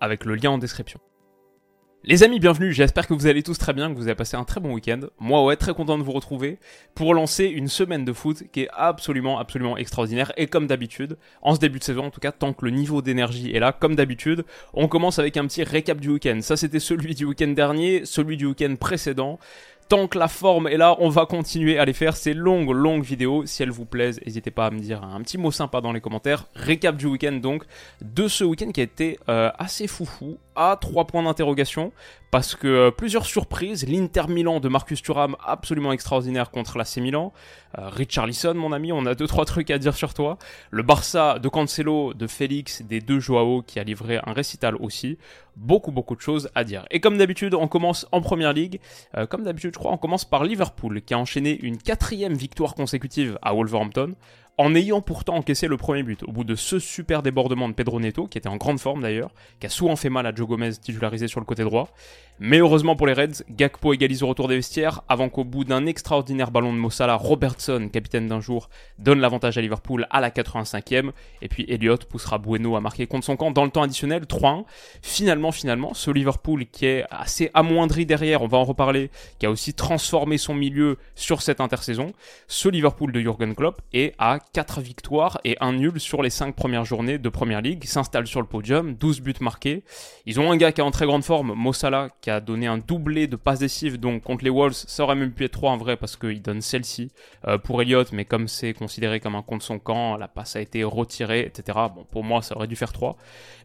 avec le lien en description. Les amis, bienvenue, j'espère que vous allez tous très bien, que vous avez passé un très bon week-end. Moi ouais, très content de vous retrouver pour lancer une semaine de foot qui est absolument, absolument extraordinaire. Et comme d'habitude, en ce début de saison en tout cas, tant que le niveau d'énergie est là, comme d'habitude, on commence avec un petit récap du week-end. Ça c'était celui du week-end dernier, celui du week-end précédent. Tant que la forme est là, on va continuer à les faire ces longues, longues vidéos. Si elles vous plaisent, n'hésitez pas à me dire un petit mot sympa dans les commentaires. Récap du week-end donc, de ce week-end qui a été euh, assez foufou, à trois points d'interrogation, parce que euh, plusieurs surprises. L'Inter Milan de Marcus Thuram, absolument extraordinaire contre l'AC Milan. Euh, Richarlison, mon ami, on a deux trois trucs à dire sur toi. Le Barça de Cancelo, de Félix, des deux Joao qui a livré un récital aussi. Beaucoup, beaucoup de choses à dire. Et comme d'habitude, on commence en première ligue. comme d'habitude, je crois, on commence par Liverpool, qui a enchaîné une quatrième victoire consécutive à Wolverhampton en ayant pourtant encaissé le premier but. Au bout de ce super débordement de Pedro Neto, qui était en grande forme d'ailleurs, qui a souvent fait mal à Joe Gomez titularisé sur le côté droit. Mais heureusement pour les Reds, Gakpo égalise au retour des vestiaires, avant qu'au bout d'un extraordinaire ballon de Mossala, Robertson, capitaine d'un jour, donne l'avantage à Liverpool à la 85e, et puis Elliott poussera Bueno à marquer contre son camp dans le temps additionnel, 3-1. Finalement, finalement, ce Liverpool qui est assez amoindri derrière, on va en reparler, qui a aussi transformé son milieu sur cette intersaison, ce Liverpool de Jurgen Klopp est à 4 victoires et un nul sur les 5 premières journées de Première Ligue, s'installe sur le podium, 12 buts marqués. Ils ont un gars qui est en très grande forme, Mossala, qui a donné un doublé de passes décisives, donc contre les Wolves, ça aurait même pu être 3 en vrai parce qu'il donne celle-ci euh, pour Elliott, mais comme c'est considéré comme un contre son camp, la passe a été retirée, etc. Bon, pour moi, ça aurait dû faire 3.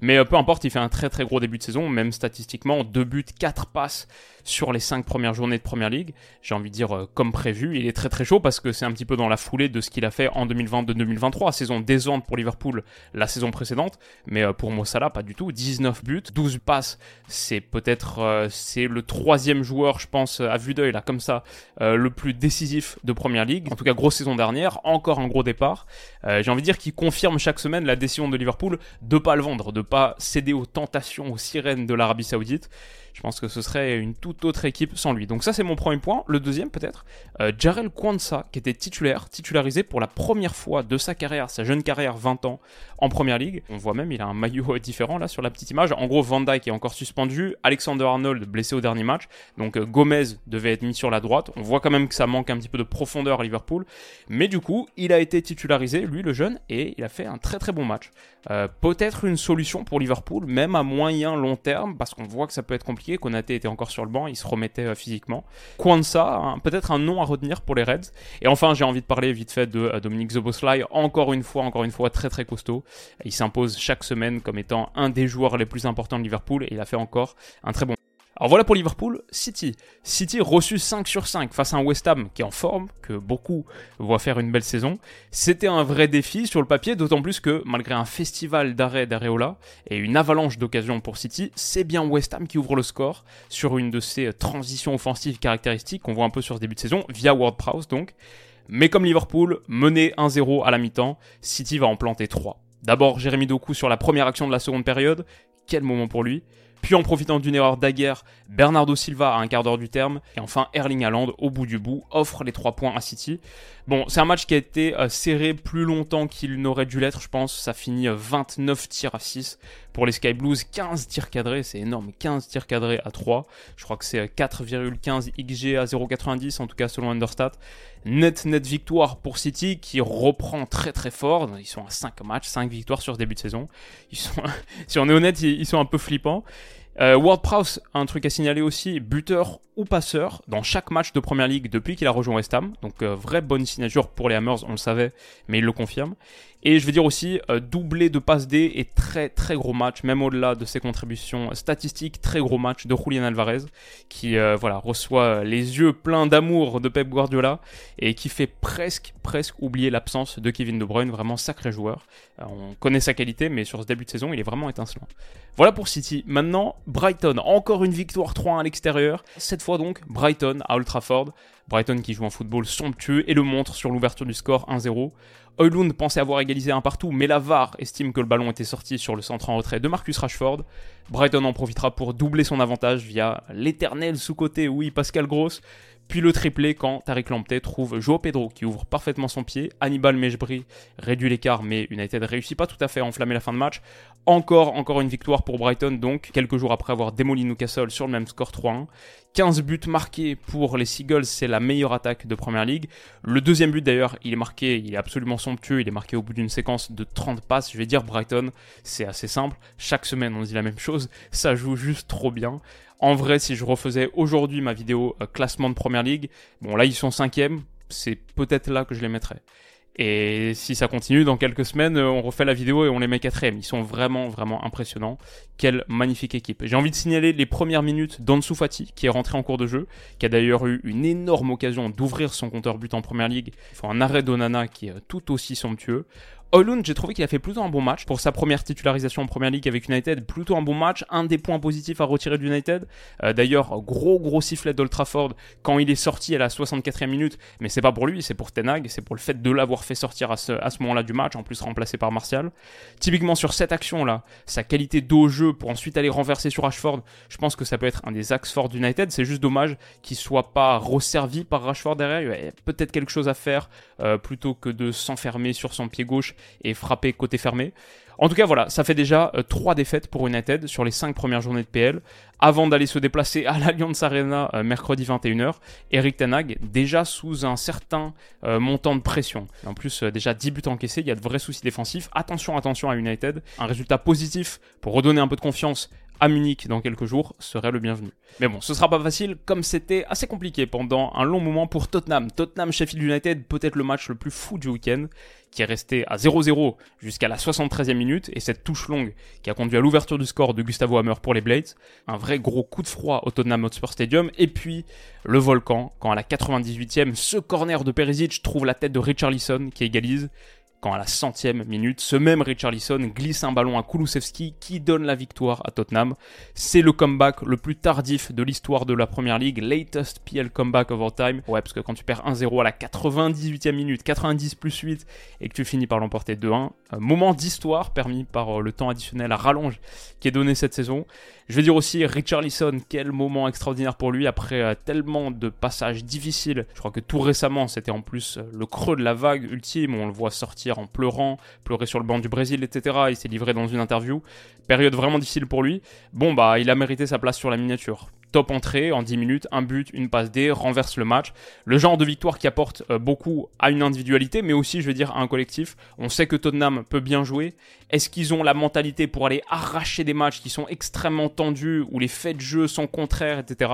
Mais euh, peu importe, il fait un très très gros début de saison, même statistiquement, 2 buts, 4 passes sur les 5 premières journées de Première Ligue. J'ai envie de dire euh, comme prévu, il est très très chaud parce que c'est un petit peu dans la foulée de ce qu'il a fait en 2022-2023, saison décevante pour Liverpool la saison précédente, mais euh, pour Mossala pas du tout, 19 buts, 12 passes, c'est peut-être euh, c'est le troisième joueur je pense à vue d'œil là comme ça le plus décisif de Première Ligue. En tout cas grosse saison dernière, encore un gros départ. J'ai envie de dire qu'il confirme chaque semaine la décision de Liverpool de pas le vendre, de pas céder aux tentations, aux sirènes de l'Arabie Saoudite. Je pense que ce serait une toute autre équipe sans lui. Donc ça c'est mon premier point. Le deuxième peut-être, euh, Jarel Kwanza qui était titulaire, titularisé pour la première fois de sa carrière, sa jeune carrière 20 ans en première ligue. On voit même il a un maillot différent là sur la petite image. En gros Van Dyke est encore suspendu, Alexander Arnold blessé au dernier match. Donc euh, Gomez devait être mis sur la droite. On voit quand même que ça manque un petit peu de profondeur à Liverpool. Mais du coup, il a été titularisé, lui le jeune, et il a fait un très très bon match. Euh, peut-être une solution pour Liverpool, même à moyen long terme, parce qu'on voit que ça peut être compliqué. Konaté était encore sur le banc, il se remettait euh, physiquement. Kwanza, hein, peut-être un nom à retenir pour les Reds. Et enfin, j'ai envie de parler vite fait de euh, Dominique Zoboslai, encore une fois, encore une fois, très très costaud. Il s'impose chaque semaine comme étant un des joueurs les plus importants de Liverpool, et il a fait encore un très bon alors voilà pour Liverpool, City. City reçu 5 sur 5 face à West Ham qui est en forme, que beaucoup voient faire une belle saison. C'était un vrai défi sur le papier, d'autant plus que malgré un festival d'arrêt d'Areola et une avalanche d'occasions pour City, c'est bien West Ham qui ouvre le score sur une de ces transitions offensives caractéristiques qu'on voit un peu sur ce début de saison, via Ward Prowse donc. Mais comme Liverpool, mené 1-0 à la mi-temps, City va en planter 3. D'abord Jérémy Doku sur la première action de la seconde période, quel moment pour lui? Puis en profitant d'une erreur d'Aguerre, Bernardo Silva à un quart d'heure du terme. Et enfin Erling Haaland au bout du bout offre les trois points à City. Bon, c'est un match qui a été euh, serré plus longtemps qu'il n'aurait dû l'être, je pense. Ça finit 29 euh, tirs à 6 pour les Sky Blues, 15 tirs cadrés, c'est énorme, 15 tirs cadrés à 3. Je crois que c'est 4,15 euh, XG à 0,90 en tout cas selon Understat. Net net victoire pour City qui reprend très très fort. Ils sont à 5 matchs, 5 victoires sur ce début de saison. Si on est honnête, ils sont un peu flippants. Euh, Prowse, un truc à signaler aussi, buteur ou passeur dans chaque match de Première Ligue depuis qu'il a rejoint West Ham. Donc euh, vraie bonne signature pour les Hammers, on le savait, mais il le confirme. Et je vais dire aussi, euh, doublé de passe D et très très gros match, même au-delà de ses contributions statistiques, très gros match de Julian Alvarez, qui euh, voilà reçoit les yeux pleins d'amour de Pep Guardiola et qui fait presque presque oublier l'absence de Kevin De Bruyne, vraiment sacré joueur. Euh, on connaît sa qualité, mais sur ce début de saison, il est vraiment étincelant. Voilà pour City. Maintenant, Brighton, encore une victoire 3-1 à l'extérieur. Cette fois donc, Brighton à Old Trafford. Brighton qui joue un football somptueux et le montre sur l'ouverture du score 1-0. Oilund pensait avoir égalisé un partout, mais la VAR estime que le ballon était sorti sur le centre en retrait de Marcus Rashford. Brighton en profitera pour doubler son avantage via l'éternel sous-côté, oui, Pascal Gross, puis le triplé quand Tariq Lamptey trouve Joao Pedro qui ouvre parfaitement son pied. Hannibal Mejbri réduit l'écart, mais United réussit pas tout à fait à enflammer la fin de match. Encore, encore une victoire pour Brighton, donc, quelques jours après avoir démoli Newcastle sur le même score 3-1. 15 buts marqués pour les Seagulls, c'est la meilleure attaque de Premier League. Le deuxième but d'ailleurs, il est marqué, il est absolument somptueux, il est marqué au bout d'une séquence de 30 passes. Je vais dire Brighton, c'est assez simple. Chaque semaine on dit la même chose, ça joue juste trop bien. En vrai, si je refaisais aujourd'hui ma vidéo euh, classement de Première Ligue, bon là ils sont cinquième, c'est peut-être là que je les mettrais. Et si ça continue, dans quelques semaines, euh, on refait la vidéo et on les met quatrième. Ils sont vraiment, vraiment impressionnants. Quelle magnifique équipe. J'ai envie de signaler les premières minutes d'Ansu Fati, qui est rentré en cours de jeu, qui a d'ailleurs eu une énorme occasion d'ouvrir son compteur but en première ligue. Il faut un arrêt d'Onana qui est tout aussi somptueux. Oilund, j'ai trouvé qu'il a fait plutôt un bon match pour sa première titularisation en première ligue avec United. Plutôt un bon match, un des points positifs à retirer de United. Euh, d'ailleurs, gros gros sifflet d'Old Trafford quand il est sorti à la 64e minute. Mais c'est pas pour lui, c'est pour Tenag, c'est pour le fait de l'avoir fait sortir à ce, à ce moment-là du match, en plus remplacé par Martial. Typiquement sur cette action-là, sa qualité d'eau jeu pour ensuite aller renverser sur Rashford, je pense que ça peut être un des axes forts d'United. C'est juste dommage qu'il soit pas resservi par Rashford derrière. Il y a peut-être quelque chose à faire euh, plutôt que de s'enfermer sur son pied gauche et frapper côté fermé. En tout cas, voilà, ça fait déjà euh, trois défaites pour United sur les cinq premières journées de PL, avant d'aller se déplacer à l'Allianz Arena euh, mercredi 21h. Eric Tanag, déjà sous un certain euh, montant de pression. En plus, déjà 10 buts encaissés, il y a de vrais soucis défensifs. Attention, attention à United. Un résultat positif pour redonner un peu de confiance à Munich dans quelques jours serait le bienvenu. Mais bon, ce sera pas facile, comme c'était assez compliqué pendant un long moment pour Tottenham. Tottenham Sheffield United, peut-être le match le plus fou du week-end, qui est resté à 0-0 jusqu'à la 73e minute, et cette touche longue qui a conduit à l'ouverture du score de Gustavo Hammer pour les Blades. Un vrai gros coup de froid au Tottenham Hotspur Stadium, et puis le volcan, quand à la 98e, ce corner de Perisic trouve la tête de Richarlison qui égalise quand à la centième minute, ce même Richarlison glisse un ballon à Kulusevski qui donne la victoire à Tottenham. C'est le comeback le plus tardif de l'histoire de la Première Ligue, latest PL comeback of all time. Ouais, parce que quand tu perds 1-0 à la 98e minute, 90 plus 8, et que tu finis par l'emporter 2-1, moment d'histoire permis par euh, le temps additionnel à rallonge qui est donné cette saison. Je vais dire aussi Richarlison, quel moment extraordinaire pour lui après euh, tellement de passages difficiles. Je crois que tout récemment, c'était en plus euh, le creux de la vague ultime, on le voit sortir en pleurant, pleurer sur le banc du Brésil, etc. Il s'est livré dans une interview. Période vraiment difficile pour lui. Bon, bah, il a mérité sa place sur la miniature top entrée en 10 minutes, un but, une passe D, renverse le match. Le genre de victoire qui apporte euh, beaucoup à une individualité, mais aussi, je veux dire, à un collectif. On sait que Tottenham peut bien jouer. Est-ce qu'ils ont la mentalité pour aller arracher des matchs qui sont extrêmement tendus, où les faits de jeu sont contraires, etc.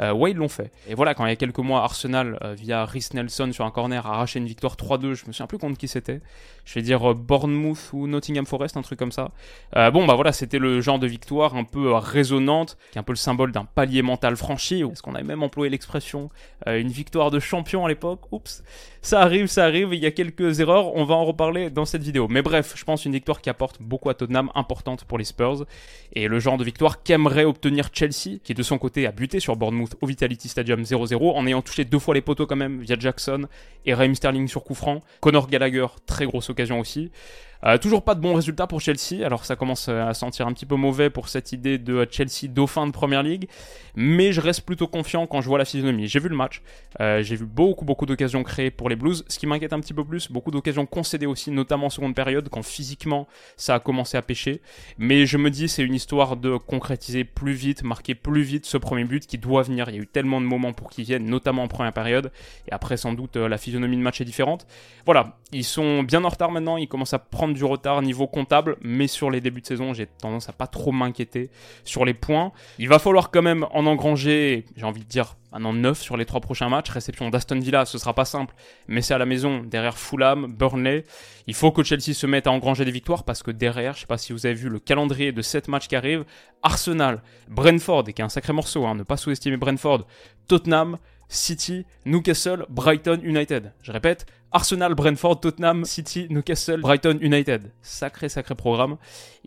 Euh, ouais, ils l'ont fait. Et voilà, quand il y a quelques mois, Arsenal, euh, via Rhys Nelson sur un corner, a arraché une victoire 3-2. Je me souviens plus contre qui c'était. Je vais dire Bournemouth ou Nottingham Forest, un truc comme ça. bon, bah voilà, c'était le genre de victoire un peu résonante, qui est un peu le symbole d'un palier mental franchi, ou est-ce qu'on avait même employé l'expression euh, une victoire de champion à l'époque? Oups, ça arrive, ça arrive, il y a quelques erreurs, on va en reparler dans cette vidéo. Mais bref, je pense une victoire qui apporte beaucoup à Tottenham, importante pour les Spurs, et le genre de victoire qu'aimerait obtenir Chelsea, qui de son côté a buté sur Bournemouth au Vitality Stadium 0-0, en ayant touché deux fois les poteaux quand même, via Jackson et Raheem Sterling sur coup franc. Conor Gallagher, très grosse occasion aussi. Euh, toujours pas de bons résultats pour Chelsea, alors ça commence à sentir un petit peu mauvais pour cette idée de Chelsea dauphin de Première Ligue, mais je reste plutôt confiant quand je vois la physionomie. J'ai vu le match, euh, j'ai vu beaucoup beaucoup d'occasions créées pour les Blues, ce qui m'inquiète un petit peu plus, beaucoup d'occasions concédées aussi, notamment en seconde période, quand physiquement ça a commencé à pêcher, mais je me dis c'est une histoire de concrétiser plus vite, marquer plus vite ce premier but qui doit venir, il y a eu tellement de moments pour qu'il vienne, notamment en première période, et après sans doute euh, la physionomie de match est différente. Voilà, ils sont bien en retard maintenant, ils commencent à prendre du retard niveau comptable, mais sur les débuts de saison, j'ai tendance à pas trop m'inquiéter sur les points. Il va falloir quand même en engranger, j'ai envie de dire, Maintenant 9 sur les trois prochains matchs. Réception d'Aston Villa, ce sera pas simple, mais c'est à la maison, derrière Fulham, Burnley. Il faut que Chelsea se mette à engranger des victoires parce que derrière, je sais pas si vous avez vu le calendrier de 7 matchs qui arrivent, Arsenal, Brentford, et qui est un sacré morceau, hein, ne pas sous-estimer Brentford, Tottenham, City, Newcastle, Brighton, United. Je répète, Arsenal, Brentford, Tottenham, City, Newcastle, Brighton, United. Sacré, sacré programme.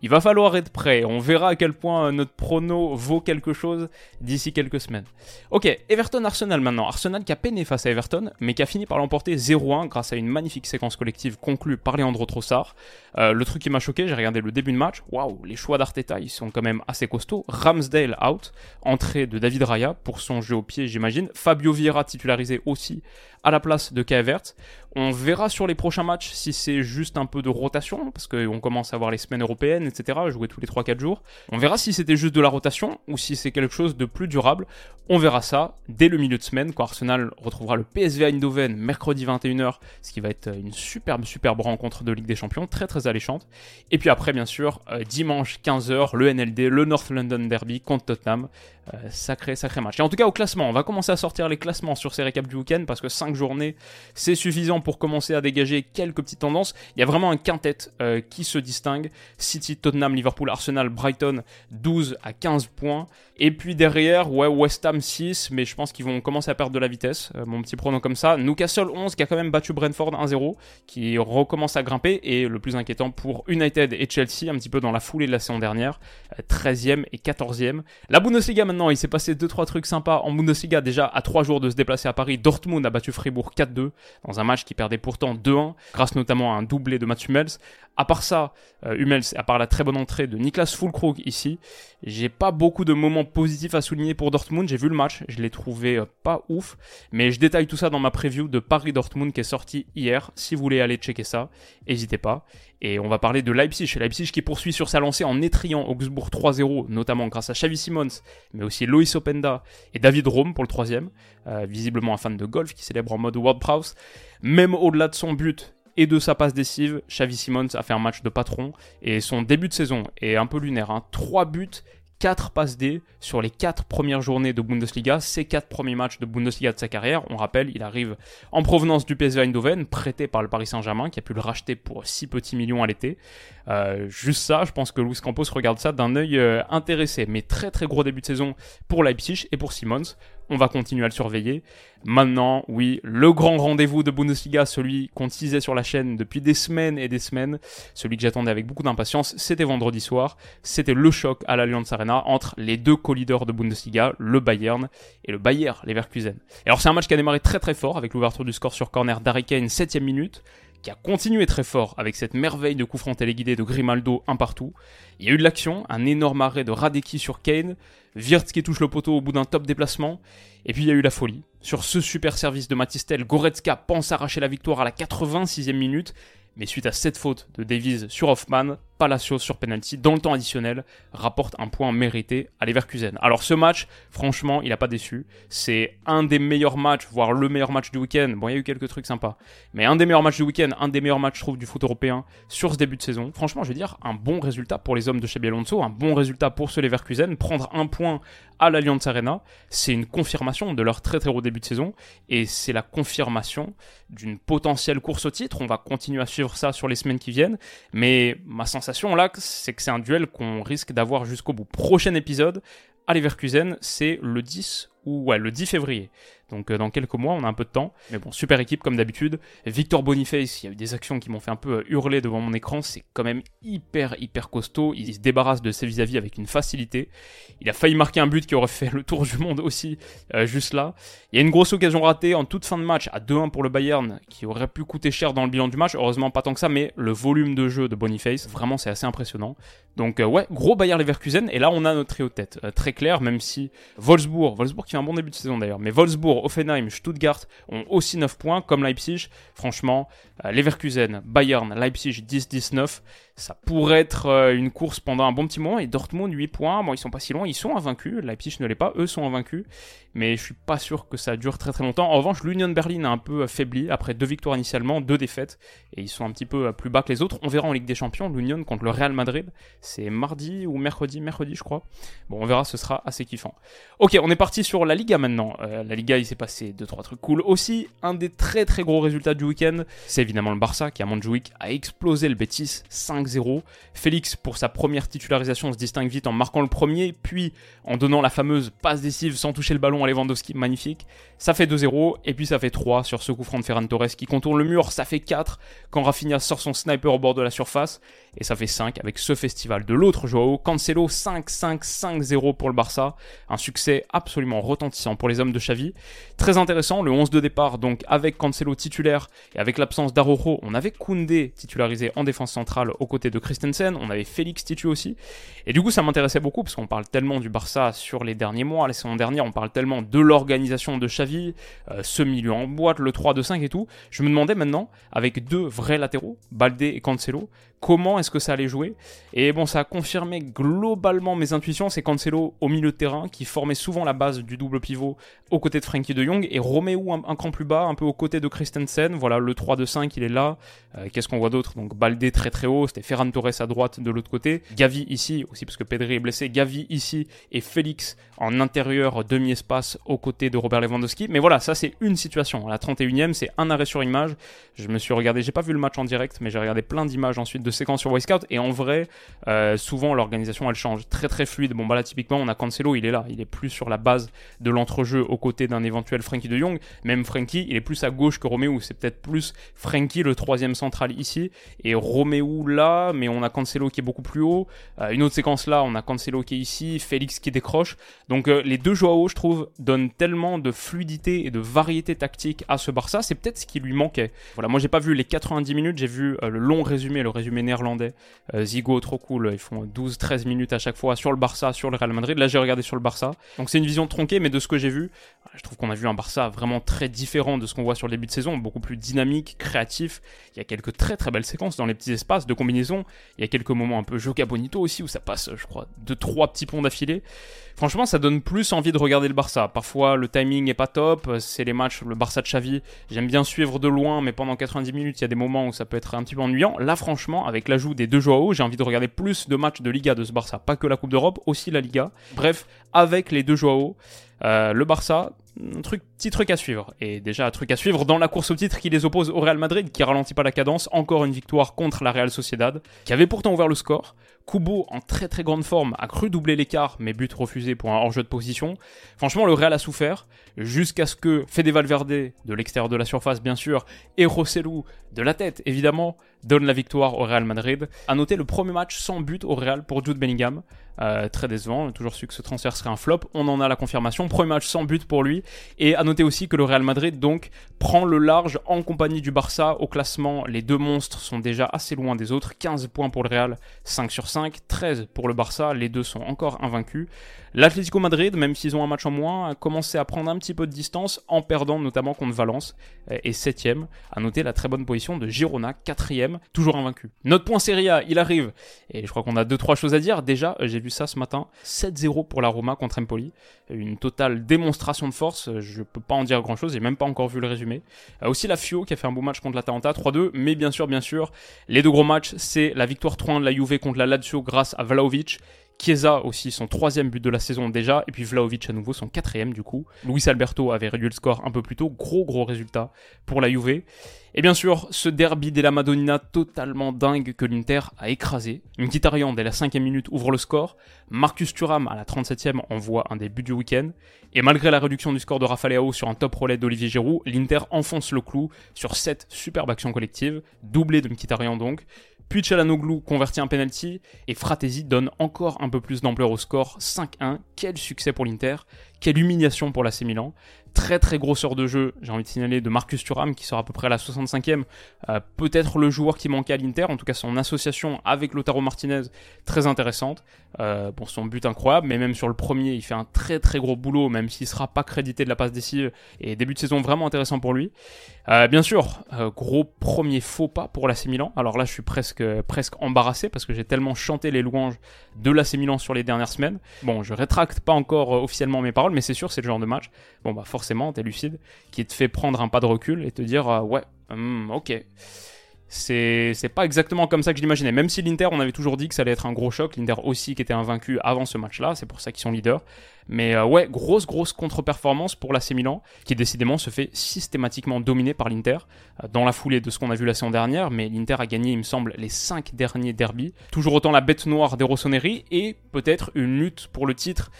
Il va falloir être prêt. On verra à quel point notre prono vaut quelque chose d'ici quelques semaines. Ok, Everton-Arsenal maintenant. Arsenal qui a peiné face à Everton, mais qui a fini par l'emporter 0-1 grâce à une magnifique séquence collective conclue par Leandro Trossard. Euh, le truc qui m'a choqué, j'ai regardé le début de match. Waouh, les choix d'Arteta, ils sont quand même assez costauds. Ramsdale out, entrée de David Raya pour son jeu au pied, j'imagine. Fabio Vieira titularisé aussi à la place de Kaevert. On verra sur les prochains matchs si c'est juste un peu de rotation, parce qu'on commence à voir les semaines européennes, etc., jouer tous les 3-4 jours. On verra si c'était juste de la rotation ou si c'est quelque chose de plus durable. On verra ça dès le milieu de semaine, quand Arsenal retrouvera le PSV Eindhoven mercredi 21h, ce qui va être une superbe, superbe rencontre de Ligue des Champions, très très alléchante. Et puis après, bien sûr, euh, dimanche 15h, le NLD, le North London Derby contre Tottenham. Euh, sacré, sacré match. Et en tout cas, au classement, on va commencer à sortir les classements sur ces récaps du week-end parce que 5 journées, c'est suffisant pour commencer à dégager quelques petites tendances. Il y a vraiment un quintet euh, qui se distingue. City, Tottenham, Liverpool, Arsenal, Brighton, 12 à 15 points. Et puis derrière, West Ham 6, mais je pense qu'ils vont commencer à perdre de la vitesse. Euh, mon petit pronom comme ça. Newcastle 11 qui a quand même battu Brentford 1-0, qui recommence à grimper. Et le plus inquiétant pour United et Chelsea, un petit peu dans la foulée de la saison dernière, 13e euh, et 14e. La Bundesliga maintenant, il s'est passé 2-3 trucs sympas en Bundesliga. Déjà, à 3 jours de se déplacer à Paris, Dortmund a battu Fribourg 4-2 dans un match qui perdait pourtant 2-1, grâce notamment à un doublé de Mats Hummels. À part ça, euh, Hummels, à part la très bonne entrée de Niklas Fulkrug ici, j'ai pas beaucoup de moments positifs à souligner pour Dortmund. J'ai vu le match, je l'ai trouvé euh, pas ouf, mais je détaille tout ça dans ma preview de Paris-Dortmund qui est sortie hier. Si vous voulez aller checker ça, n'hésitez pas. Et on va parler de Leipzig. Leipzig qui poursuit sur sa lancée en étriant Augsbourg 3-0, notamment grâce à Xavi Simons, mais aussi Loïs Openda et David Rome pour le troisième. Euh, visiblement un fan de golf qui célèbre en mode World Prowse. Même au-delà de son but, et de sa passe décisive, Xavi Simons a fait un match de patron et son début de saison est un peu lunaire. Hein. 3 buts, 4 passes D sur les 4 premières journées de Bundesliga, ces 4 premiers matchs de Bundesliga de sa carrière. On rappelle, il arrive en provenance du PSV Eindhoven, prêté par le Paris Saint-Germain, qui a pu le racheter pour 6 petits millions à l'été. Euh, juste ça, je pense que Luis Campos regarde ça d'un œil euh, intéressé. Mais très très gros début de saison pour Leipzig et pour Simons on va continuer à le surveiller. Maintenant, oui, le grand rendez-vous de Bundesliga, celui qu'on teasait sur la chaîne depuis des semaines et des semaines, celui que j'attendais avec beaucoup d'impatience, c'était vendredi soir. C'était le choc à l'Allianz Arena entre les deux co-leaders de Bundesliga, le Bayern et le Bayer Leverkusen. Et alors c'est un match qui a démarré très très fort avec l'ouverture du score sur corner d'Harry Kane, 7 minute qui a continué très fort avec cette merveille de coup franc téléguidé de Grimaldo un partout. Il y a eu de l'action, un énorme arrêt de Radeki sur Kane, Wirtz qui touche le poteau au bout d'un top déplacement, et puis il y a eu la folie. Sur ce super service de Matistel, Goretzka pense arracher la victoire à la 86e minute, mais suite à cette faute de Davies sur Hoffman, Palacios sur penalty dans le temps additionnel rapporte un point mérité à Leverkusen. Alors ce match, franchement, il n'a pas déçu. C'est un des meilleurs matchs, voire le meilleur match du week-end. Bon, il y a eu quelques trucs sympas, mais un des meilleurs matchs du week-end, un des meilleurs matchs, je trouve, du foot européen sur ce début de saison. Franchement, je vais dire un bon résultat pour les hommes de Xabi Alonso, un bon résultat pour ce Leverkusen. Prendre un point à l'Allianz Arena, c'est une confirmation de leur très très gros début de saison et c'est la confirmation d'une potentielle course au titre. On va continuer à suivre ça sur les semaines qui viennent, mais ma sensation là, c'est que c'est un duel qu'on risque d'avoir jusqu'au bout. Prochain épisode à Leverkusen, c'est le 10 ou ouais, le 10 février. Donc euh, dans quelques mois, on a un peu de temps. Mais bon, super équipe comme d'habitude. Victor Boniface, il y a eu des actions qui m'ont fait un peu euh, hurler devant mon écran. C'est quand même hyper, hyper costaud. Il se débarrasse de ses vis-à-vis avec une facilité. Il a failli marquer un but qui aurait fait le tour du monde aussi, euh, juste là. Il y a une grosse occasion ratée en toute fin de match à 2-1 pour le Bayern, qui aurait pu coûter cher dans le bilan du match. Heureusement, pas tant que ça, mais le volume de jeu de Boniface, vraiment, c'est assez impressionnant. Donc ouais, gros Bayern Leverkusen. Et là, on a notre trio tête. très clair, même si Wolfsburg, Wolfsburg qui fait un bon début de saison d'ailleurs, mais Wolfsburg, Offenheim, Stuttgart ont aussi 9 points, comme Leipzig. Franchement, euh, Leverkusen, Bayern, Leipzig 10-19. ça pourrait être euh, une course pendant un bon petit moment. Et Dortmund, 8 points, bon, ils sont pas si loin, ils sont invaincus. Leipzig ne l'est pas, eux sont invaincus. Mais je suis pas sûr que ça dure très très longtemps. En revanche, l'Union Berlin a un peu faibli après deux victoires initialement, deux défaites. Et ils sont un petit peu plus bas que les autres. On verra en Ligue des Champions, l'Union contre le Real Madrid. C'est mardi ou mercredi, mercredi je crois. Bon, on verra, ce sera assez kiffant. Ok, on est parti sur la Liga maintenant. Euh, la Liga, il s'est passé deux trois trucs cool. Aussi, un des très très gros résultats du week-end, c'est évidemment le Barça qui à Montjuic a explosé le Betis 5-0. Félix, pour sa première titularisation, se distingue vite en marquant le premier, puis en donnant la fameuse passe décisive sans toucher le ballon à Lewandowski, magnifique. Ça fait 2-0, et puis ça fait 3 sur ce coup franc de Ferran Torres qui contourne le mur, ça fait 4 quand Rafinha sort son sniper au bord de la surface, et ça fait 5 avec ce festival de l'autre Joao, Cancelo 5-5-5-0 pour le Barça, un succès absolument retentissant pour les hommes de Xavi. Très intéressant, le 11 de départ donc avec Cancelo titulaire et avec l'absence on avait Koundé titularisé en défense centrale aux côtés de Christensen, on avait Félix titu aussi, et du coup ça m'intéressait beaucoup parce qu'on parle tellement du Barça sur les derniers mois, les saisons dernières, on parle tellement de l'organisation de Xavi, euh, ce milieu en boîte, le 3-2-5 et tout, je me demandais maintenant, avec deux vrais latéraux, Balde et Cancelo, comment est-ce que ça allait jouer. Et bon, ça a confirmé globalement mes intuitions. C'est Cancelo au milieu de terrain qui formait souvent la base du double pivot aux côtés de Frankie de Jong et Romeo un, cran plus bas, un peu aux côtés de Christensen. Voilà, le 3 2 5, il est là. Euh, qu'est-ce qu'on voit d'autre? Donc Baldé très très haut, c'était Ferran Torres à droite de l'autre côté. Gavi ici, aussi parce que Pedri est blessé. Gavi ici et Félix en intérieur demi-espace aux côtés de Robert Lewandowski. Mais voilà, ça c'est une situation. La 31e, c'est un arrêt sur image. Je me suis regardé, j'ai pas vu le match en direct, mais j'ai regardé plein d'images ensuite de séquences sur Scout et en vrai, euh, souvent l'organisation elle change très très fluide. Bon bah là typiquement on a Cancelo, il est là, il est plus sur la base de l'entrejeu aux côtés d'un éventuel Frankie de Jong. Même Frankie, il est plus à gauche que Roméo, c'est peut-être plus Frankie le troisième central ici et Roméo là, mais on a Cancelo qui est beaucoup plus haut. Euh, une autre séquence là, on a Cancelo qui est ici, Félix qui décroche. Donc euh, les deux Joao, je trouve, donnent tellement de fluidité et de variété tactique à ce Barça. C'est peut-être ce qui lui manquait. Voilà, moi j'ai pas vu les 90 minutes, j'ai vu le long résumé, le résumé néerlandais euh, Zigo, trop cool. Ils font 12-13 minutes à chaque fois sur le Barça, sur le Real Madrid. Là, j'ai regardé sur le Barça. Donc, c'est une vision tronquée, mais de ce que j'ai vu, je trouve qu'on a vu un Barça vraiment très différent de ce qu'on voit sur le début de saison. Beaucoup plus dynamique, créatif. Il y a quelques très très belles séquences dans les petits espaces de combinaison. Il y a quelques moments un peu Joga Bonito aussi où ça passe, je crois, de trois petits ponts d'affilée. Franchement, ça donne plus envie de regarder le Barça. Parfois, le timing est pas top. C'est les matchs, le Barça de Xavi. J'aime bien suivre de loin, mais pendant 90 minutes, il y a des moments où ça peut être un petit peu ennuyant. Là, franchement, avec l'ajout des deux Joao, j'ai envie de regarder plus de matchs de Liga de ce Barça. Pas que la Coupe d'Europe, aussi la Liga. Bref, avec les deux Joao, euh, le Barça, un truc, petit truc à suivre. Et déjà, un truc à suivre dans la course au titre qui les oppose au Real Madrid, qui ralentit pas la cadence. Encore une victoire contre la Real Sociedad, qui avait pourtant ouvert le score. Kubo, en très très grande forme, a cru doubler l'écart, mais but refusé pour un hors-jeu de position. Franchement, le Real a souffert, jusqu'à ce que Fede Valverde, de l'extérieur de la surface bien sûr, et Rossellou, de la tête évidemment, donne la victoire au Real Madrid. A noter le premier match sans but au Real pour Jude Bellingham. Euh, très décevant, a toujours su que ce transfert serait un flop. On en a la confirmation. Premier match sans but pour lui. Et à noter aussi que le Real Madrid donc prend le large en compagnie du Barça au classement. Les deux monstres sont déjà assez loin des autres. 15 points pour le Real, 5 sur 5, 13 pour le Barça. Les deux sont encore invaincus. L'Atlético Madrid, même s'ils ont un match en moins, a commencé à prendre un petit peu de distance en perdant notamment contre Valence et 7ème. À noter la très bonne position de Girona, 4ème, toujours invaincu. Notre point Serie A, il arrive. Et je crois qu'on a 2-3 choses à dire. Déjà, j'ai vu ça ce matin. 7-0 pour la Roma contre Empoli. Une totale démonstration de force. Je peux pas en dire grand chose. J'ai même pas encore vu le résumé. Euh, aussi la Fio qui a fait un beau match contre l'Atalanta 3-2. Mais bien sûr, bien sûr, les deux gros matchs, c'est la victoire 3-1 de la Juve contre la Lazio grâce à Vlaovic Chiesa aussi son troisième but de la saison déjà, et puis Vlaovic à nouveau son quatrième du coup. Luis Alberto avait réduit le score un peu plus tôt, gros gros résultat pour la Juve. Et bien sûr, ce derby la Madonnina totalement dingue que l'Inter a écrasé. Mkhitaryan dès la cinquième minute ouvre le score, Marcus Thuram à la 37e envoie un des buts du week-end, et malgré la réduction du score de Rafael sur un top relais d'Olivier Giroud, l'Inter enfonce le clou sur 7 superbes actions collectives, doublé de Mkhitaryan donc, puis Chalanoglu convertit un penalty et Fratesi donne encore un peu plus d'ampleur au score 5-1. Quel succès pour l'Inter quelle humiliation pour l'AC Milan. Très très grosse heure de jeu, j'ai envie de signaler, de Marcus Thuram qui sera à peu près à la 65e. Euh, peut-être le joueur qui manquait à l'Inter, en tout cas son association avec Lotaro Martinez, très intéressante. Euh, bon, son but incroyable, mais même sur le premier, il fait un très très gros boulot, même s'il sera pas crédité de la passe décisive. Et début de saison vraiment intéressant pour lui. Euh, bien sûr, gros premier faux pas pour l'AC Milan. Alors là, je suis presque, presque embarrassé parce que j'ai tellement chanté les louanges de l'AC Milan sur les dernières semaines. Bon, je rétracte pas encore officiellement mes paroles, mais c'est sûr, c'est le genre de match. Bon, bah forcément, t'es lucide, qui te fait prendre un pas de recul et te dire, euh, ouais, hmm, ok. C'est, c'est pas exactement comme ça que je l'imaginais. Même si l'Inter, on avait toujours dit que ça allait être un gros choc. L'Inter aussi qui était invaincu avant ce match-là, c'est pour ça qu'ils sont leaders. Mais euh, ouais, grosse, grosse contre-performance pour l'AC Milan, qui décidément se fait systématiquement dominer par l'Inter, euh, dans la foulée de ce qu'on a vu la saison dernière, mais l'Inter a gagné, il me semble, les 5 derniers derbies. Toujours autant la bête noire des Rossoneri, et peut-être une lutte pour le titre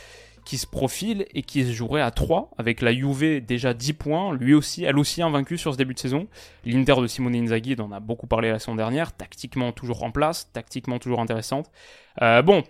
qui se profile et qui se jouerait à 3 avec la Juve déjà 10 points, lui aussi, elle aussi invaincue sur ce début de saison. L'Inter de Simone Inzaghi, on a beaucoup parlé la saison dernière, tactiquement toujours en place, tactiquement toujours intéressante. Euh, bon,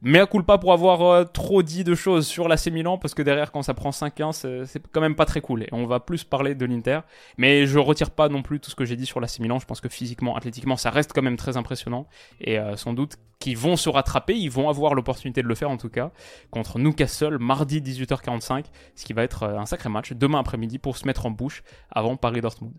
mais à pas pour avoir euh, trop dit de choses sur l'AC Milan, parce que derrière, quand ça prend 5-1, c'est quand même pas très cool. Et on va plus parler de l'Inter. Mais je retire pas non plus tout ce que j'ai dit sur l'AC Milan. Je pense que physiquement, athlétiquement, ça reste quand même très impressionnant. Et euh, sans doute qu'ils vont se rattraper, ils vont avoir l'opportunité de le faire en tout cas, contre Newcastle, mardi 18h45, ce qui va être euh, un sacré match, demain après-midi, pour se mettre en bouche avant Paris-Dortmund.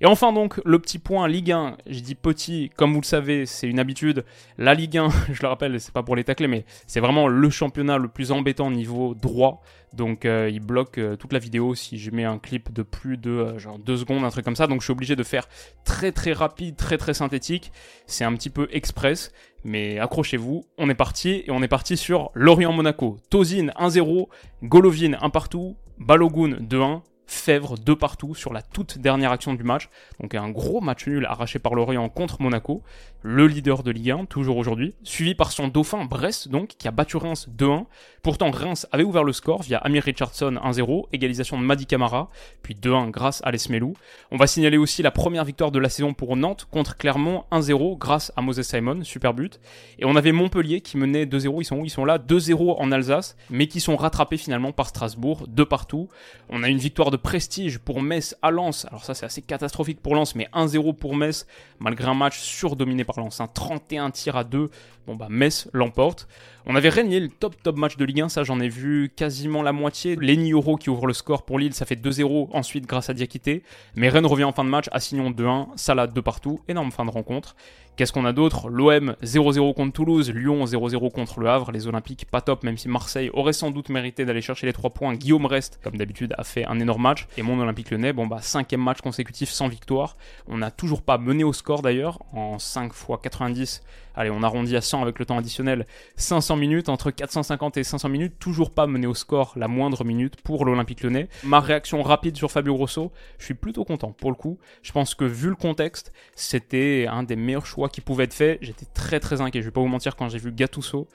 Et enfin donc, le petit point Ligue 1, je dis petit, comme vous le savez, c'est une habitude. La Ligue 1, je le rappelle, c'est pas pour les tacler, mais c'est vraiment le championnat le plus embêtant niveau droit. Donc euh, il bloque euh, toute la vidéo si je mets un clip de plus de euh, genre 2 secondes, un truc comme ça. Donc je suis obligé de faire très très rapide, très très synthétique. C'est un petit peu express. Mais accrochez-vous, on est parti et on est parti sur Lorient-Monaco. Tozin 1-0, Golovin 1 partout, Balogun 2-1, Fèvre de partout sur la toute dernière action du match. Donc un gros match nul arraché par Lorient contre Monaco, le leader de Ligue 1, toujours aujourd'hui, suivi par son dauphin Brest, donc, qui a battu Reims 2-1. Pourtant, Reims avait ouvert le score via Amir Richardson 1-0, égalisation de Madi Camara, puis 2-1 grâce à Lesmelou. On va signaler aussi la première victoire de la saison pour Nantes contre Clermont 1-0 grâce à Moses Simon, super but. Et on avait Montpellier qui menait 2-0, ils sont où? Ils sont là, 2-0 en Alsace, mais qui sont rattrapés finalement par Strasbourg, de partout. On a une victoire de prestige pour Metz à Lens. Alors ça c'est assez catastrophique pour Lens, mais 1-0 pour Metz, malgré un match surdominé par Lens. Un 31 tirs à 2. Bon bah Metz l'emporte. On avait régné le top top match de Ligue 1, ça j'en ai vu quasiment la moitié. Lenny Euro qui ouvre le score pour Lille, ça fait 2-0 ensuite grâce à Diakité. Mais Rennes revient en fin de match, Assignon 2-1, Salah de partout, énorme fin de rencontre. Qu'est-ce qu'on a d'autre? L'OM 0-0 contre Toulouse, Lyon 0-0 contre Le Havre, les Olympiques pas top, même si Marseille aurait sans doute mérité d'aller chercher les 3 points. Guillaume Reste, comme d'habitude, a fait un énorme match. Et mon Olympique Lyonnais, bon bah cinquième match consécutif sans victoire. On n'a toujours pas mené au score d'ailleurs, en 5 x 90 allez, on arrondit à 100 avec le temps additionnel, 500 minutes, entre 450 et 500 minutes, toujours pas mené au score la moindre minute pour l'Olympique lyonnais. Ma réaction rapide sur Fabio Grosso, je suis plutôt content pour le coup. Je pense que vu le contexte, c'était un des meilleurs choix qui pouvait être fait. J'étais très très inquiet, je vais pas vous mentir quand j'ai vu Gattuso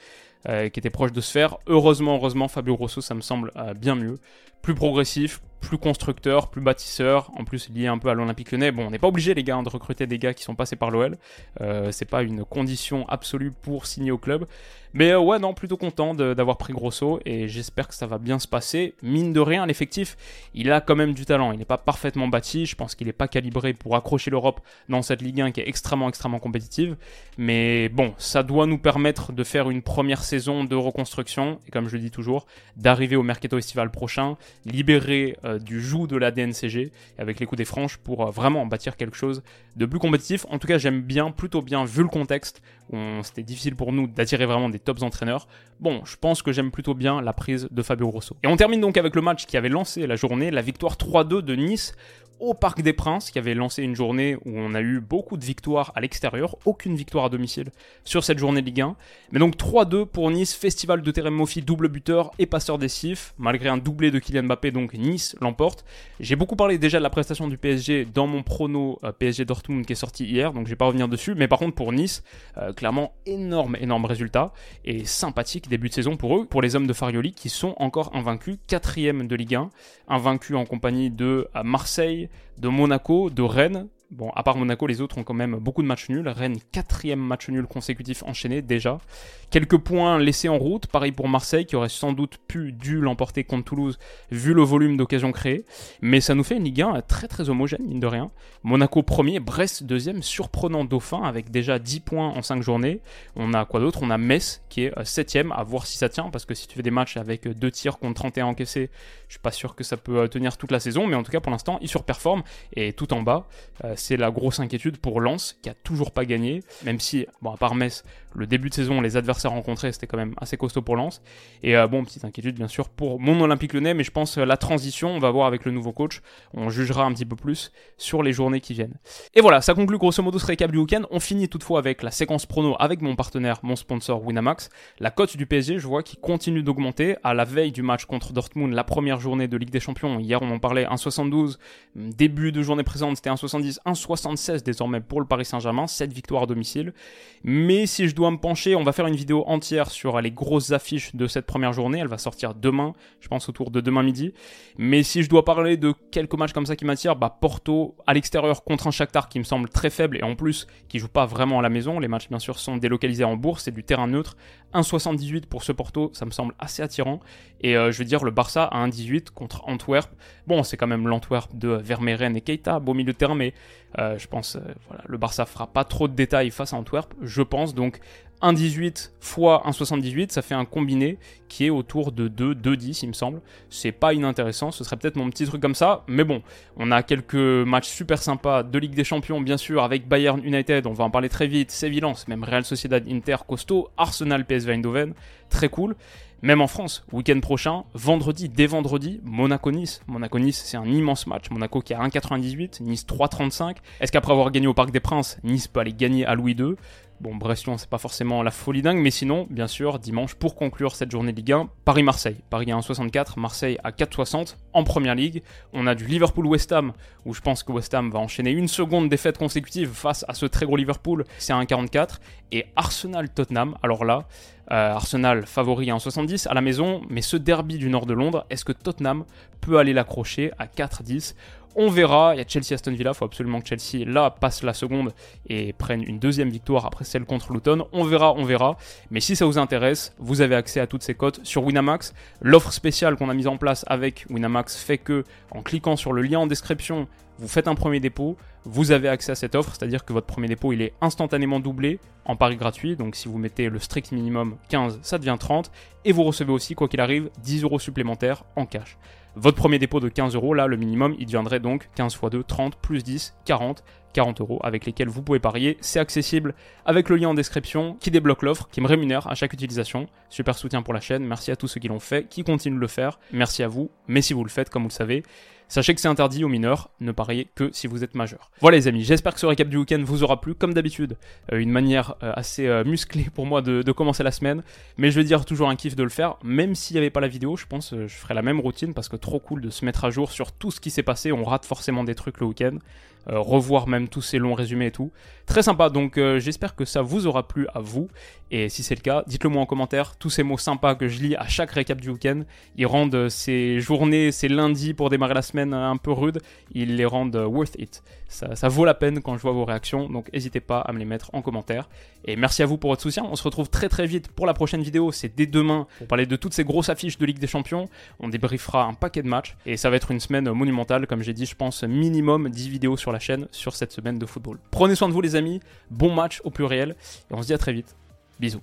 euh, qui était proche de se faire. Heureusement, heureusement, Fabio Grosso, ça me semble euh, bien mieux. Plus progressif, plus constructeur, plus bâtisseur, en plus lié un peu à l'Olympique Lyonnais. Bon, on n'est pas obligé les gars hein, de recruter des gars qui sont passés par l'OL. Euh, c'est pas une condition absolue pour signer au club. Mais euh, ouais, non, plutôt content d'avoir pris Grosso et j'espère que ça va bien se passer. Mine de rien, l'effectif, il a quand même du talent. Il n'est pas parfaitement bâti. Je pense qu'il n'est pas calibré pour accrocher l'Europe dans cette Ligue 1 qui est extrêmement, extrêmement compétitive. Mais bon, ça doit nous permettre de faire une première saison de reconstruction et comme je le dis toujours, d'arriver au mercato estival prochain, libérer euh, du joug de la DNCG avec les coups des franches pour euh, vraiment bâtir quelque chose de plus compétitif. En tout cas, j'aime bien, plutôt bien, vu le contexte où c'était difficile pour nous d'attirer vraiment des tops entraîneurs. Bon, je pense que j'aime plutôt bien la prise de Fabio Grosso. Et on termine donc avec le match qui avait lancé la journée, la victoire 3-2 de Nice au Parc des Princes, qui avait lancé une journée où on a eu beaucoup de victoires à l'extérieur, aucune victoire à domicile sur cette journée Ligue 1. Mais donc 3-2 pour Nice, festival de Terem Moffi, double buteur et passeur décisif. Malgré un doublé de Kylian Mbappé, donc Nice l'emporte. J'ai beaucoup parlé déjà de la prestation du PSG dans mon prono euh, PSG Dortmund qui est sorti hier, donc je vais pas revenir dessus. Mais par contre pour Nice, euh, clairement énorme, énorme résultat et sympathique début de saison pour eux, pour les hommes de Farioli qui sont encore invaincus, quatrième de Ligue 1, invaincus en compagnie de euh, Marseille, de Monaco, de Rennes, Bon, à part Monaco, les autres ont quand même beaucoup de matchs nuls. Rennes, quatrième match nul consécutif enchaîné déjà. Quelques points laissés en route. Pareil pour Marseille, qui aurait sans doute pu, l'emporter contre Toulouse, vu le volume d'occasions créées. Mais ça nous fait une Ligue 1 très très homogène, mine de rien. Monaco premier, Brest deuxième, surprenant Dauphin, avec déjà 10 points en 5 journées. On a quoi d'autre? On a Metz, qui est euh, septième, à voir si ça tient, parce que si tu fais des matchs avec deux tirs contre 31 encaissés, je suis pas sûr que ça peut euh, tenir toute la saison. Mais en tout cas, pour l'instant, il surperforme. Et tout en bas, euh, c'est la grosse inquiétude pour Lens, qui a toujours pas gagné, même si, bon, à part Metz, le début de saison, les adversaires rencontrés, c'était quand même assez costaud pour Lens. Et euh, bon, petite inquiétude, bien sûr, pour mon Olympique Lyonnais, mais je pense euh, la transition, on va voir avec le nouveau coach, on jugera un petit peu plus sur les journées qui viennent. Et voilà, ça conclut grosso modo ce récap du week-end. On finit toutefois avec la séquence prono avec mon partenaire, mon sponsor Winamax. La cote du PSG, je vois, qui continue d'augmenter à la veille du match contre Dortmund, la première journée de Ligue des Champions. Hier, on en parlait, 1,72. Début de journée présente, c'était 1,70, 1,76 désormais pour le Paris Saint-Germain, 7 victoires à domicile. Mais si je me pencher, on va faire une vidéo entière sur les grosses affiches de cette première journée. Elle va sortir demain, je pense autour de demain midi. Mais si je dois parler de quelques matchs comme ça qui m'attirent, bah Porto à l'extérieur contre un Shakhtar qui me semble très faible et en plus qui joue pas vraiment à la maison. Les matchs bien sûr sont délocalisés en bourse, c'est du terrain neutre. 1,78 pour ce Porto, ça me semble assez attirant. Et euh, je veux dire le Barça à 1,18 contre Antwerp. Bon, c'est quand même l'Antwerp de Vermeeren et Keita, beau milieu de terrain, mais euh, je pense euh, voilà, le Barça fera pas trop de détails face à Antwerp, je pense. Donc 1,18 fois 1,78, ça fait un combiné qui est autour de 2, 2,10 il me semble. C'est pas inintéressant, ce serait peut-être mon petit truc comme ça, mais bon, on a quelques matchs super sympas de Ligue des Champions, bien sûr, avec Bayern United, on va en parler très vite, Séville, même Real Sociedad Inter costaud, Arsenal PSV Eindhoven, très cool. Même en France, week-end prochain, vendredi, dès vendredi, Monaco-Nice. Monaco-Nice, c'est un immense match. Monaco qui a 1,98, Nice 3,35. Est-ce qu'après avoir gagné au Parc des Princes, Nice peut aller gagner à Louis II Bon, Brest-Lyon, c'est pas forcément la folie dingue, mais sinon, bien sûr, dimanche, pour conclure cette journée Ligue 1, Paris-Marseille. Paris à 1,64, Marseille à 4,60 en première ligue. On a du Liverpool-West Ham, où je pense que West Ham va enchaîner une seconde défaite consécutive face à ce très gros Liverpool, c'est à 1,44. Et Arsenal-Tottenham, alors là, euh, Arsenal favori à 1,70 à la maison, mais ce derby du nord de Londres, est-ce que Tottenham peut aller l'accrocher à 4,10 on verra, il y a Chelsea-Aston Villa, il faut absolument que Chelsea là passe la seconde et prenne une deuxième victoire après celle contre Luton. On verra, on verra. Mais si ça vous intéresse, vous avez accès à toutes ces cotes sur Winamax. L'offre spéciale qu'on a mise en place avec Winamax fait que en cliquant sur le lien en description, vous faites un premier dépôt, vous avez accès à cette offre, c'est-à-dire que votre premier dépôt il est instantanément doublé en pari gratuit, donc si vous mettez le strict minimum 15, ça devient 30, et vous recevez aussi, quoi qu'il arrive, 10 euros supplémentaires en cash. Votre premier dépôt de 15 euros, là, le minimum, il deviendrait donc 15 x 2, 30, plus 10, 40. 40 euros avec lesquels vous pouvez parier. C'est accessible avec le lien en description qui débloque l'offre, qui me rémunère à chaque utilisation. Super soutien pour la chaîne. Merci à tous ceux qui l'ont fait, qui continuent de le faire. Merci à vous. Mais si vous le faites, comme vous le savez, Sachez que c'est interdit aux mineurs, ne pariez que si vous êtes majeur. Voilà les amis, j'espère que ce récap du week-end vous aura plu, comme d'habitude, euh, une manière euh, assez euh, musclée pour moi de, commencer la semaine, mais je veux dire toujours un kiff de le faire, même s'il n'y avait pas la vidéo, je pense je ferai la même routine parce que trop cool de se mettre à jour sur tout ce qui s'est passé, on rate forcément des trucs le week-end. Euh, revoir même tous ces longs résumés et tout. Très sympa, donc euh, j'espère que ça vous aura plu à vous. Et si c'est le cas, dites-le moi en commentaire. Tous ces mots sympas que je lis à chaque récap du week-end, ils rendent euh, ces journées, ces lundis pour démarrer la semaine un peu rudes, ils les rendent worth it. Ça, ça vaut la peine quand je vois vos réactions, donc n'hésitez pas à me les mettre en commentaire. Et merci à vous pour votre soutien. On se retrouve très très vite pour la prochaine vidéo. C'est dès demain pour parler de toutes ces grosses affiches de Ligue des Champions. On débriefera un paquet de matchs et ça va être une semaine monumentale. Comme j'ai dit, je pense minimum 10 vidéos sur la chaîne sur cette semaine de football. Prenez soin de vous les amis. Bon match au pluriel et on se dit à très vite. Bisous.